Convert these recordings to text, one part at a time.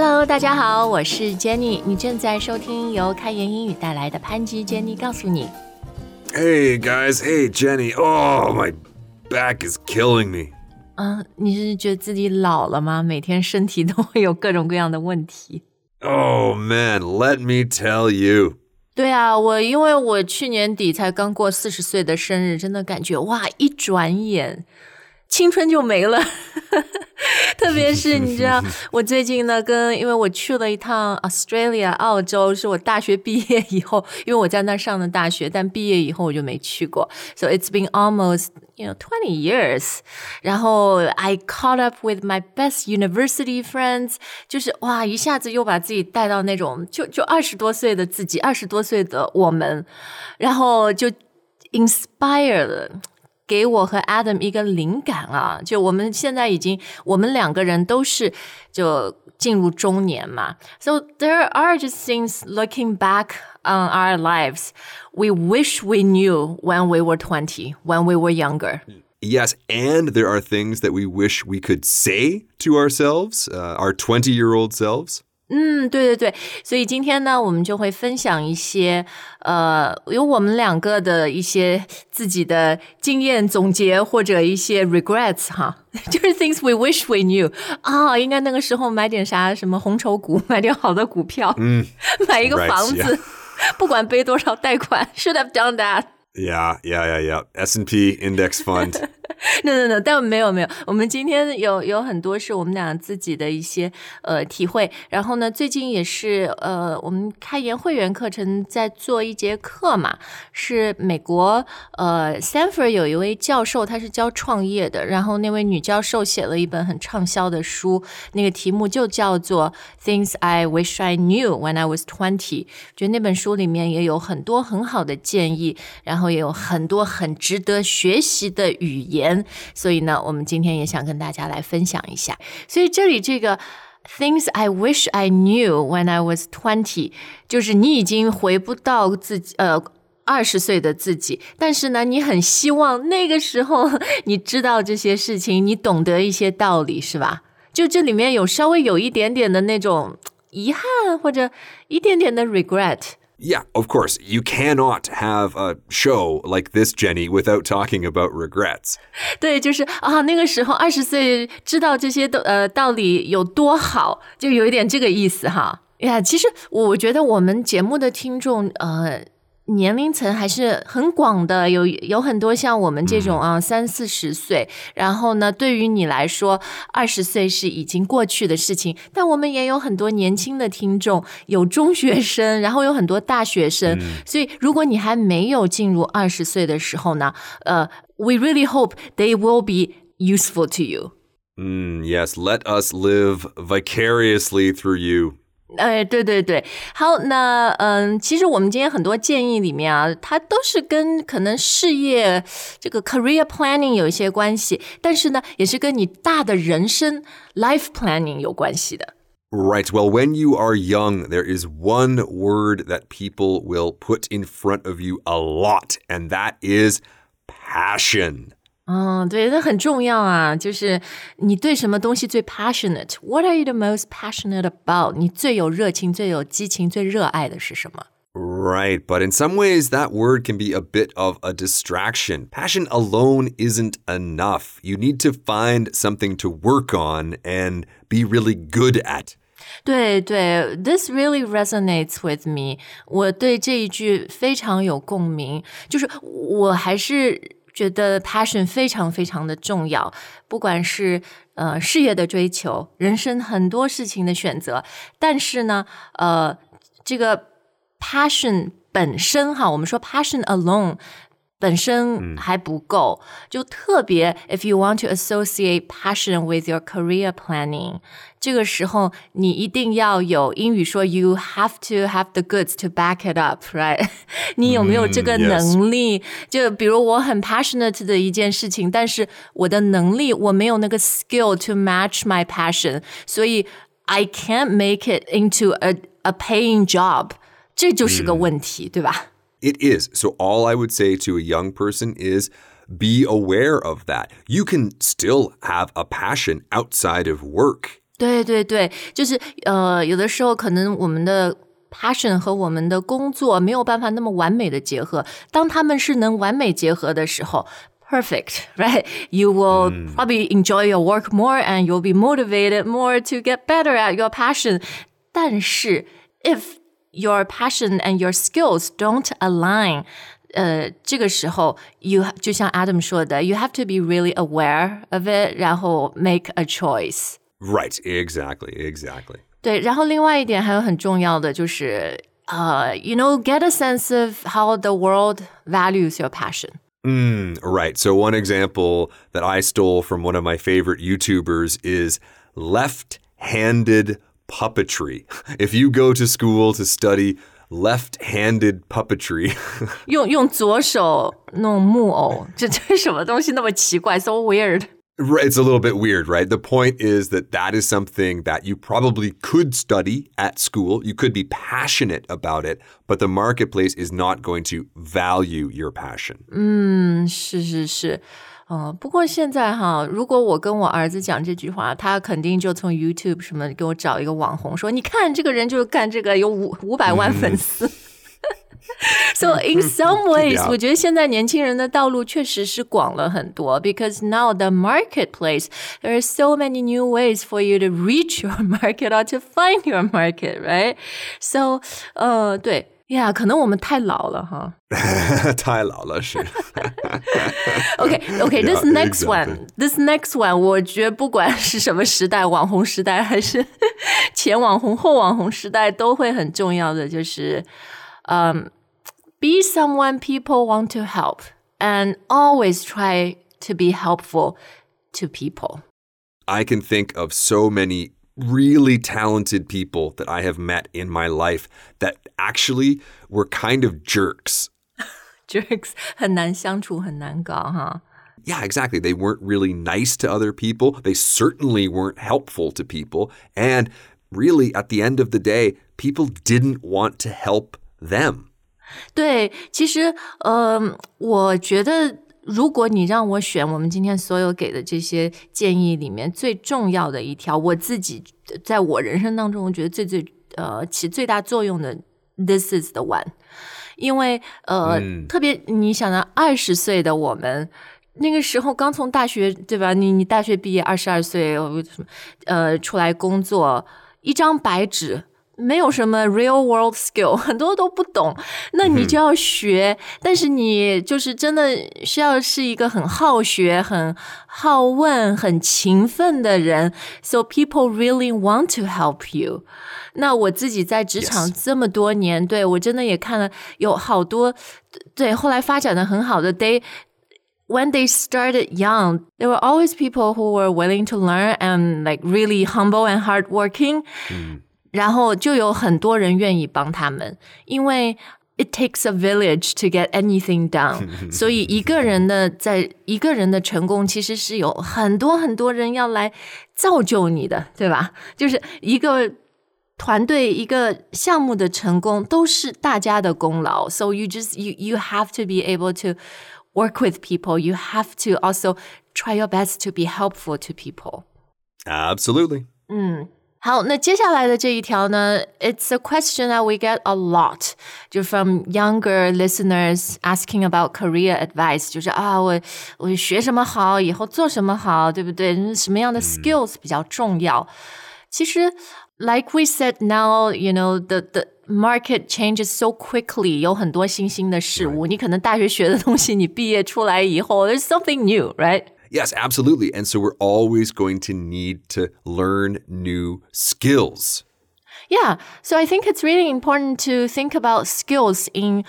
Hello，大家好，我是 Jenny，你正在收听由开言英语带来的潘吉 Jenny 告诉你。Hey guys, hey Jenny, oh my back is killing me. 嗯，你是觉得自己老了吗？每天身体都会有各种各样的问题。Oh man, let me tell you. 对啊，我因为我去年底才刚过四十岁的生日，真的感觉哇，一转眼。青春就没了。特别是你知道，我最近呢，跟因为我去了一趟 Australia 澳洲，是我大学毕业以后，因为我在那儿上的大学，但毕业以后我就没去过，so it's been almost you know twenty years。然后 I caught up with my best university friends，就是哇，一下子又把自己带到那种就就二十多岁的自己，二十多岁的我们，然后就 inspire 了。给我和 Adam 一个灵感啊！就我们现在已经，我们两个人都是就进入中年嘛。So there are just things looking back on our lives we wish we knew when we were twenty, when we were younger. Yes, and there are things that we wish we could say to ourselves, uh, our 20 year old selves. 嗯，对对对，所以今天呢，我们就会分享一些，呃，有我们两个的一些自己的经验总结，或者一些 regrets 哈，就是 things we wish we knew 啊，应该那个时候买点啥，什么红筹股，买点好的股票，嗯，买一个房子 yeah. 不管背多少贷款，should have done that。Yeah, yeah, yeah, yeah. S and P index fund. No no no，但没有没有，我们今天有有很多是我们俩自己的一些呃体会，然后呢，最近也是呃我们开研会员课程在做一节课嘛，是美国呃 Stanford 有一位教授，他是教创业的，然后那位女教授写了一本很畅销的书，那个题目就叫做 Things I Wish I Knew When I Was Twenty，觉得那本书里面也有很多很好的建议，然后也有很多很值得学习的语言，所以呢，我们今天也想跟大家来分享一下。所以这里这个 Things I wish I knew when I was twenty，就是你已经回不到自己呃。二十岁的自己，但是呢，你很希望那个时候你知道这些事情，你懂得一些道理，是吧？就这里面有稍微有一点点的那种遗憾，或者一点点的 regret。Yeah, of course. You cannot have a show like this, Jenny, without talking about regrets. 对，就是啊，那个时候二十岁知道这些的呃道理有多好，就有一点这个意思哈。呀，其实我觉得我们节目的听众呃。 年龄层还是很广的，有有很多像我们这种啊三四十岁，然后呢，对于你来说，二十岁是已经过去的事情，但我们也有很多年轻的听众，有中学生，然后有很多大学生，所以如果你还没有进入二十岁的时候呢，呃，we really hope they will be useful to you。Mm, yes, let us live vicariously through you. 哎，对对对，好，那嗯，其实我们今天很多建议里面啊，它都是跟可能事业这个 career planning 有一些关系，但是呢，也是跟你大的人生 life planning 有关系的。 Right. Well, when you are young, there is one word that people will put in front of you a lot, and that is passion. 嗯，对，那很重要啊，就是你对什么东西最 passionate？What are you the most passionate about？你最有热情、最有激情、最热爱的是什么？ Right, but in some ways, that word can be a bit of a distraction. Passion alone isn't enough. You need to find something to work on and be really good at. 对对，This really resonates with me。我对这一句非常有共鸣，就是我还是 觉得 passion 非常非常的重要，不管是呃事业的追求，人生很多事情的选择，但是呢，呃，这个 passion 本身哈，我们说 passion alone。本身还不够，就特别 if you want to associate passion with your career planning，这个时候你一定要有英语说 you have to have the goods to back it up，right？你有没有这个嗯，yes 能力？就比如我很 passionate 的一件事情，但是我的能力我没有那个 skill to match my passion，所以 I can't make it into a a paying job，这就是个问题，对吧？ It is. So, all I would say to a young person is be aware of that. You can still have a passion outside of work. 对对对，就是呃，有的时候可能我们的 passion 和我们的工作没有办法那么完美的结合。当他们是能完美结合的时候，perfect, right? You will probably enjoy your work more and you'll be motivated more to get better at your passion. 但是 if your passion and your skills don't align, 呃，这个时候，you 就像 Adam 说的，you have to be really aware of it，然后 make a choice。 Right, exactly, exactly. 对，然后另外一点还有很重要的就是，呃、y o u know, get a sense of how the world values your passion。 Mm, right. So, one example that I stole from one of my favorite YouTubers is left handed puppetry. If you go to school to study left handed puppetry, 用用左手弄木偶，这这什么东西那么奇怪？So weird。 Right, It's a little bit weird, right? The point is that that is something that you probably could study at school. You could be passionate about it, but the marketplace is not going to value your passion. 嗯，是是是， 呃，不过现在哈，如果我跟我儿子讲这句话，他肯定就从 YouTube 什么给我找一个网红说，你看这个人就是干这个，有五五百万粉丝。So in some ways. 我觉得现在年轻人的道路确实是广了很多，because now the marketplace there are so many new ways for you to reach your market or to find your market, right? So，呃，对呀，可能我们太老了哈。太老了，是。 Okay, okay. This Yeah, next exactly. one, this next one，我觉得不管是什么时代，网红时代还是前网红、后网红时代，都会很重要的就是，嗯、be someone people want to help and always try to be helpful to people. I can think of so many really talented people that I have met in my life that actually were kind of jerks. Jerks 很难相处，很难搞哈。 Yeah, exactly. They weren't really nice to other people. They certainly weren't helpful to people. And really, at the end of the day, people didn't want to help them. 对，其实，呃，我觉得， 如果你让我选，我们今天所有给的这些建议里面最重要的一条，我自己在我人生当中，我觉得最最呃起最大作用的，this is the one，因为呃，特别你想到二十岁的我们。那个时候刚从大学，对吧？你你大学毕业二十二岁，呃出来工作，一张白纸，没有什么 real world skill，很多都不懂，那你就要学。但是你就是真的需要是一个很好学、很好问、很勤奋的人，so people really want to help you。那我自己在职场 Yes. 这么多年对我真的也看了有好多，对后来发展的很好的，they when they started young, there were always people who were willing to learn and like really humble and hardworking. 然后就有很多人愿意帮他们，因为 it takes a village to get anything done，所以一个人的在一个人的成功，其实是有很多很多人要来造就你的，对吧？就是一个团队一个项目的成功都是大家的功劳。So you just you you have to be able to work with people. You have to also try your best to be helpful to people. Absolutely. 好，那接下来的这一条呢，It's a question that we get a lot，就 from younger listeners asking about career advice，就是啊，我我学什么好，以后做什么好，对不对？什么样的 skills 比较重要？其实，like we said now, you know the the market changes so quickly，有很多新兴的事物，你可能大学学的东西，你毕业出来以后，there's something new, right? Yes, absolutely. And so we're always going to need to learn new skills. Yeah, so I think it's really important to think about skills in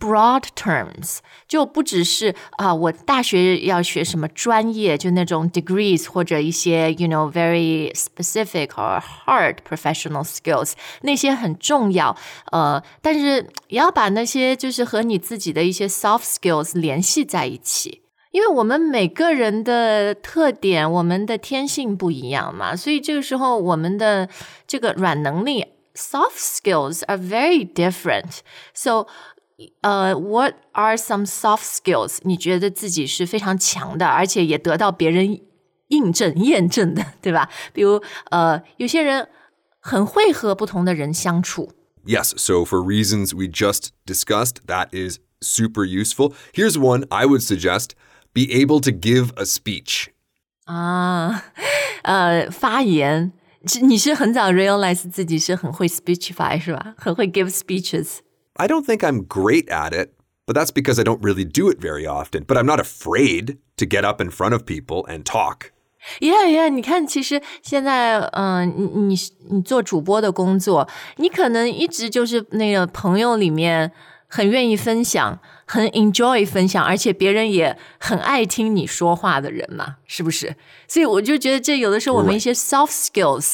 broad terms，就不只是啊、我大学要学什么专业，就那种 degrees 或者一些 you know very specific or hard professional skills，那些很重要。呃，但是也要把那些就是和你自己的一些 soft skills 联系在一起。 因为我们每个人的特点，我们的天性不一样嘛，所以这个时候我们的这个软能力 （soft skills） are very different. So, 呃、w h a t are some soft skills？你觉得自己是非常强的，而且也得到别人 印证、验证的，对吧？比如呃，有些人很会和不同的人相处。 Yes, so for reasons we just discussed, that is super useful. Here's one I would suggest be able to give a speech. 啊，呃，发言，是你是很早 realize 自己是很会 speechify 是吧？很会 give speeches。 I don't think I'm great at it, but that's because I don't really do it very often. But I'm not afraid to get up in front of people and talk. Yeah, yeah，你看，其实现在，嗯、你你你做主播的工作，你可能一直就是那个朋友里面 很愿意分享，很 enjoy 分享，而且别人也很爱听你说话的人嘛，是不是？所以我就觉得这有的时候我们一些 soft skills。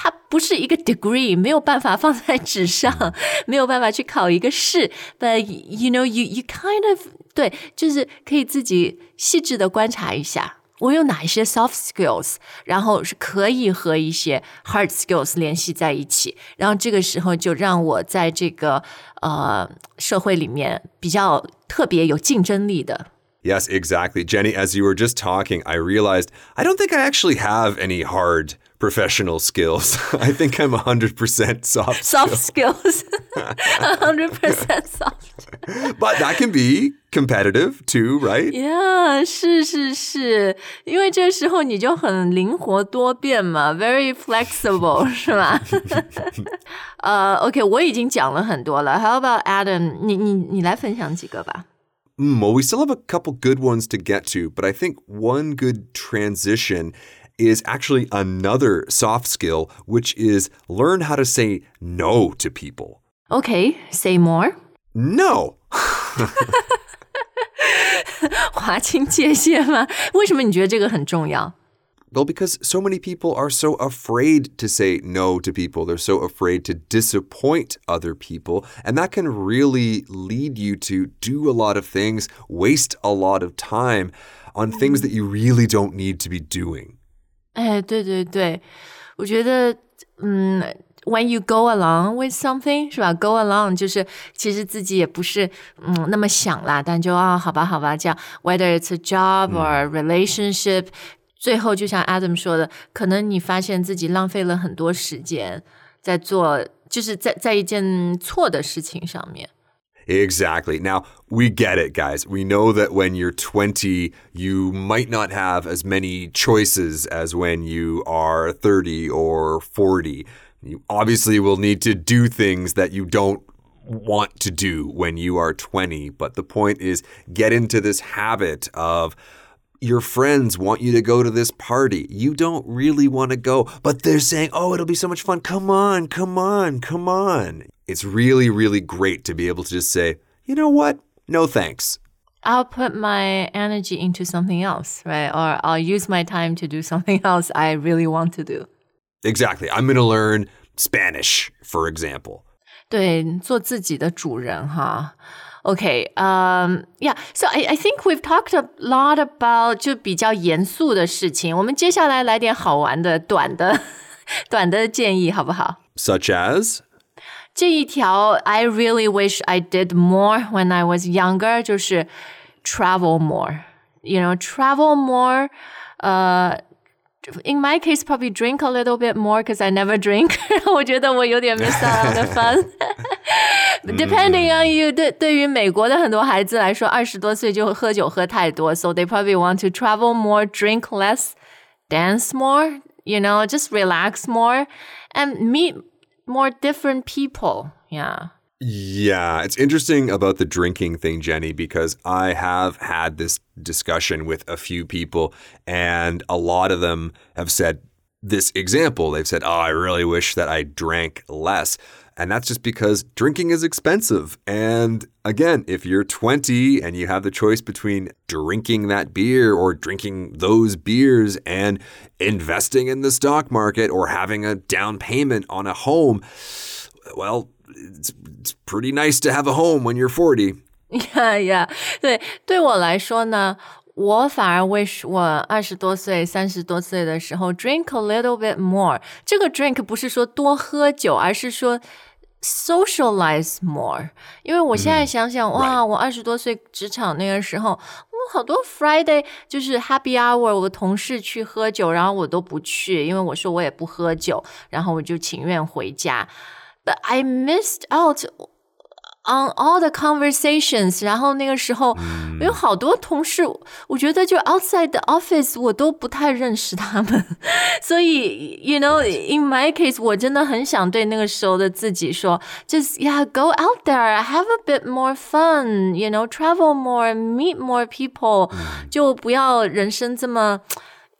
它不是一个 degree，没有办法放在纸上，没有办法去考一个试。But you know, you you kind of 对，就是可以自己细致的观察一下，我有哪一些 soft skills，然后是可以和一些 hard skills 联系在一起，然后这个时候就让我在这个呃社会里面比较特别有竞争力的。 Yes, exactly. Jenny, as you were just talking, I realized I don't think I actually have any hard professional skills. I think I'm 100% soft. soft skills, hundred percent soft. But that can be competitive too, right? Yeah，是是是，因为这时候你就很灵活多变嘛，very flexible 是吧？呃、o k 我已经讲了很多了。How about Adam？你你你来分享几个吧。 Mm, well, we still have a couple good ones to get to, but I think one good transition is actually another soft skill, which is learn how to say no to people. OK，say、more， No. 划清界限吗？为什么你觉得这个很重要？ Well, because so many people are so afraid to say no to people. They're so afraid to disappoint other people. And that can really lead you to do a lot of things, waste a lot of time on things that you really don't need to be doing. 哎，对对对，我觉得，嗯，when you go along with something 是吧？go along 就是其实自己也不是嗯那么想啦，但就啊，好吧，好吧，这样，whether it's a job or relationship，、最后就像 Adam 说的，可能你发现自己浪费了很多时间在做，就是在在一件错的事情上面。Exactly. Now, we get it, guys. We know that when you're 20, you might not have as many choices as when you are 30 or 40. You obviously will need to do things that you don't want to do when you are 20. But the point is, get into this habit of your friends want you to go to this party. You don't really want to go, but they're saying, oh, it'll be so much fun. Come on, come on, come on. It's really, really great to be able to just say, you know what? No thanks. I'll put my energy into something else, right? Or I'll use my time to do something else I really want to do. Exactly. I'm going to learn Spanish, for example. 对，做自己的主人哈。Okay, um, yeah. So I I think we've talked a lot about 就比较严肃的事情。我们接下来来点好玩的、短的、短的建议，好不好？ Such as? 这一条 I really wish I did more when I was younger，就是 travel more。You know, travel more. Uh, in my case, probably drink a little bit more because I never drink. 我觉得我有点 miss out on the fun. Depending on you，对对于美国的很多孩子来说，二十多岁就喝酒喝太多，so they probably want to travel more, drink less, dance more. You know, just relax more and meet more different people. Yeah. Yeah, it's interesting about the drinking thing, Jenny, because I have had this discussion with a few people, and a lot of them have said this example. They've said, Oh, I really wish that I drank less. And that's just because drinking is expensive. And again, if you're 20 and you have the choice between drinking that beer or drinking those beers and investing in the stock market or having a down payment on a home, well, it's, it's pretty nice to have a home when you're 40. Yeah, yeah. 对，对我来说呢，我反而 wish 我二十多岁、三十多岁的时候 drink a little bit more。这个 drink 不是说多喝酒，而是说 socialize more。因为我现在想想，哇，我二十多岁职场那个时候，我好多 Friday 就是 Happy Hour，我的同事去喝酒，然后我都不去，因为我说我也不喝酒，然后我就情愿回家。But I missed out on all the conversations，然后那个时候、嗯有好多同事，我觉得就 outside the office 我都不太认识他们，所以 you know in my case 我真的很想对那个时候的自己说，just yeah go out there have a bit more fun，you know travel more meet more people，、就不要人生这么。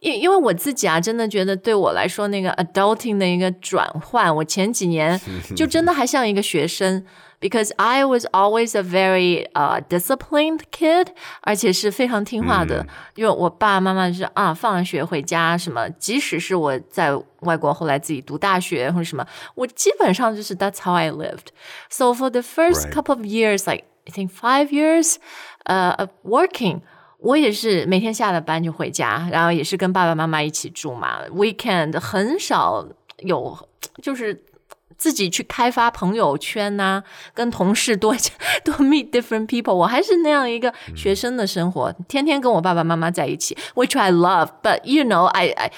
因因为我自己啊，真的觉得对我来说，那个 adulting 的一个转换，我前几年就真的还像一个学生，because I was always a very 呃、disciplined kid，而且是非常听话的。因为我爸爸妈妈就是啊，放了学回家什么，即使是我在外国后来自己读大学或者什么，我基本上就是 that's how I lived. So for the first couple of years, like I think five years, 呃、of working. 我也是每天下了班就回家，然后也是跟爸爸妈妈一起住嘛。Weekend 很少有，就是自己去开发朋友圈呐、跟同事多多 meet different people。我还是那样一个学生的生活，天天跟我爸爸妈妈在一起，which I love. But you know, I I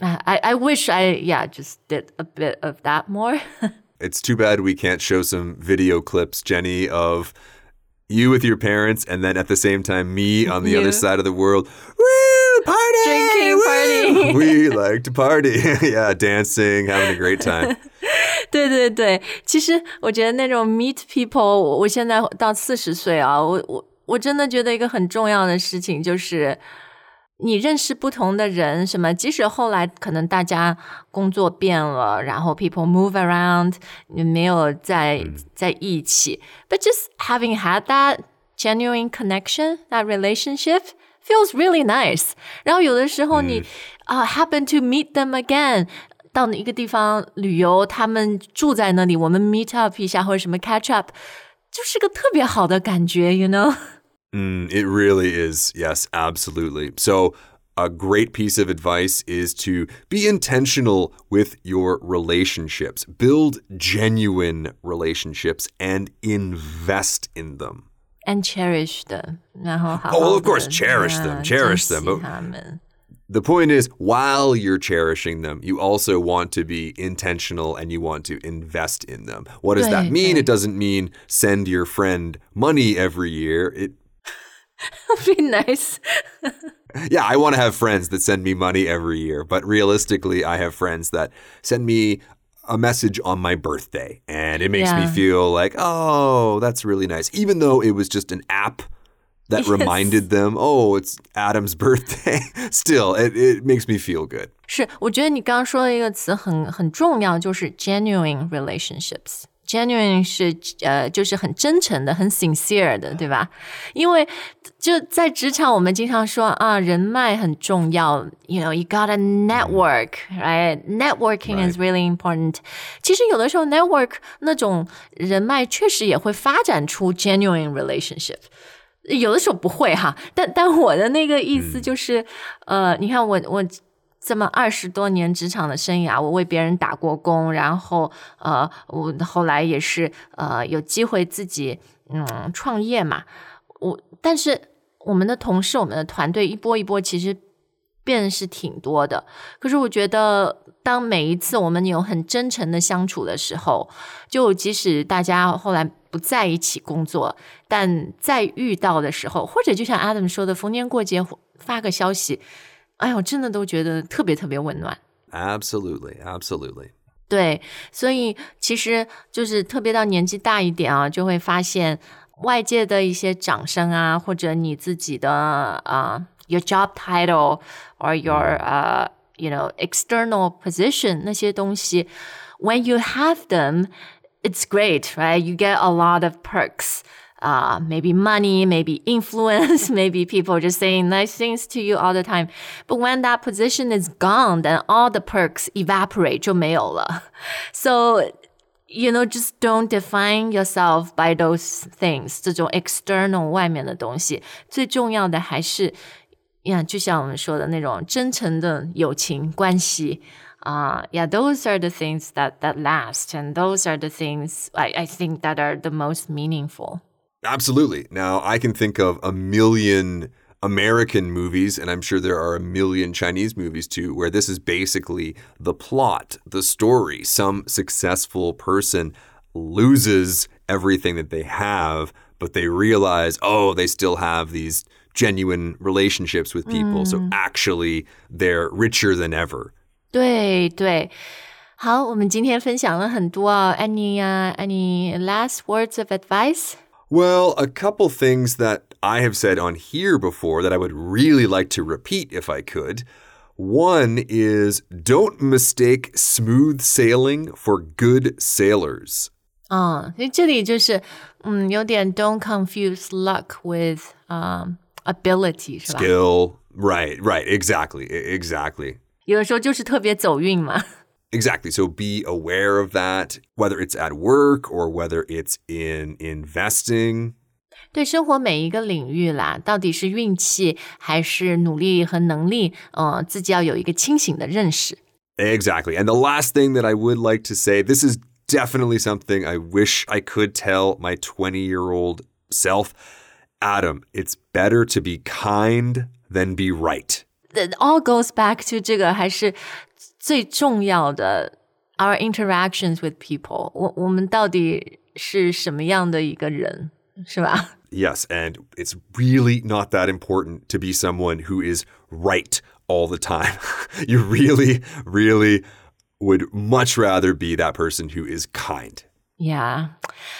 I I wish I yeah just did a bit of that more. It's too bad we can't show some video clips, Jenny, of you with your parents, and then at the same time, me on the You. other side of the world. Woo! Party! Drinking, Woo! party. we like to party. yeah, dancing, having a great time. 对对对，其实我觉得那种 meet people，我我现在到四十岁啊，我我我真的觉得一个很重要的事情就是。 你认识不同的人，什么？即使后来可能大家工作变了，然后 people move around，你没有在、在一起，but just having had that genuine connection, that relationship feels really nice。然后有的时候你啊、happen to meet them again，到一个地方旅游，他们住在那里，我们 meet up 一下或者什么 catch up，就是个特别好的感觉，you know。Mm, it really is. Yes, absolutely. So, a great piece of advice is to be intentional with your relationships, build genuine relationships, and invest in them. And cherish them. Oh, well, of course, cherish them, cherish them. But the point is, while you're cherishing them, you also want to be intentional and you want to invest in them. What does that mean? It doesn't mean send your friend money every year. It Be nice. Yeah, I want to have friends that send me money every year, but realistically, I have friends that send me a message on my birthday and it makes me Yeah. feel like, oh, that's really nice. Even though it was just an app that Yes. reminded them, oh, it's Adam's birthday. Still, it, it makes me feel good. 是，我觉得你刚刚说的一个词很很重要，就是 genuine relationships。 Genuine 是呃，就是很真诚的、很 sincere 的，对吧？因为就在职场，我们经常说啊，人脉很重要。You know, you gotta network, right? Networking is really important. 其实有的时候 network 那种人脉确实也会发展出 genuine relationship。有的时候不会哈，但但我的那个意思就是，呃，你看我我这么二十多年职场的生涯，我为别人打过工，然后呃，我后来也是呃有机会自己嗯创业嘛，我但是我们的同事、我们的团队一波一波，其实变是挺多的。可是我觉得，当每一次我们有很真诚的相处的时候，就即使大家后来不在一起工作，但在遇到的时候，或者就像 Adam 说的，逢年过节发个消息，哎呦，真的都觉得特别特别温暖。Absolutely, absolutely. 对，所以其实就是特别到年纪大一点啊，就会发现外界的一些掌声啊，或者你自己的啊、your job title or your 呃、you know external position 那些东西，when you have them, it's great, right? You get a lot of perks. Uh, maybe money, maybe influence, maybe people just saying nice things to you all the time. But when that position is gone, then all the perks evaporate 就没有了。So you know, just don't define yourself by those things. 这种 external 外面的东西，最重要的还是呀，就像我们说的那种真诚的友情关系。啊、yeah, those are the things that that last, and those are the things I, I think that are the most meaningful. Absolutely. Now, I can think of a million American movies, and I'm sure there are a million Chinese movies too, where this is basically the plot, the story. Some successful person loses everything that they have, but they realize, oh, they still have these genuine relationships with people. So actually, they're richer than ever. 对对。好，我们今天分享了很多啊，any 啊、uh,，any last words of advice？ Well, a couple things that I have said on here before that I would really like to repeat if I could. One is don't mistake smooth sailing for good sailors. 嗯，所以这里就是，嗯，有点 don't confuse luck with um ability 是吧？ Skill. Right, right. Exactly. e- Exactly. 有的时候就是特别走运嘛。 Exactly. So be aware of that, whether it's at work or whether it's in investing. 对生活每一个领域啦，到底是运气还是努力和能力，呃，自己要有一个清醒的认识。 Exactly. And the last thing that I would like to say this is definitely something I wish I could tell my 20 year old self. Adam, it's better to be kind than be right. It all goes back to 这个还是 最重要的，our interactions with people 我。我们到底是什么样的一个人，是吧？ Yes, and it's really not that important to be someone who is right all the time. you really, really would much rather be that person who is kind. 呀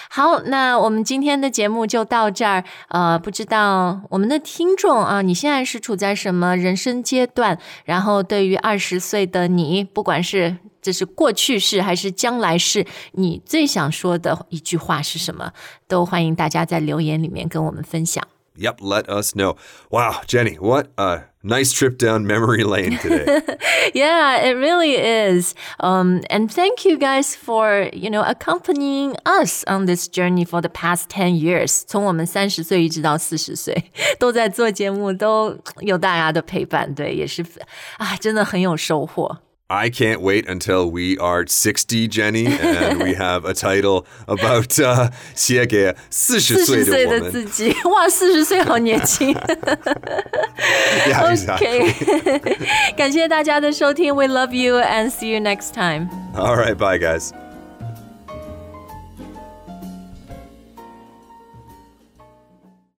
好，那我们今天的节目就到这儿。呃，不知道我们的听众啊，你现在是处在什么人生阶段？然后对于二十岁的你，不管是这是过去式还是将来式，你最想说的一句话是什么？都欢迎大家在留言里面跟我们分享。Yep, let us know. Wow, Jenny, what a nice trip down memory lane today. Yeah, it really is. Um, and thank you guys for you know accompanying us on this journey for the past ten years. 从我们三十岁一直到四十岁，都在做节目，都有大家的陪伴，对，也是啊，真的很有收获。 I can't wait until we are 60, Jenny, and we have a title about uh, 写给40四十岁岁的我们。的自己，哇，四十岁好年轻。 Yeah, exactly. OK，感谢大家的收听，We love you and see you next time. All right, bye, guys.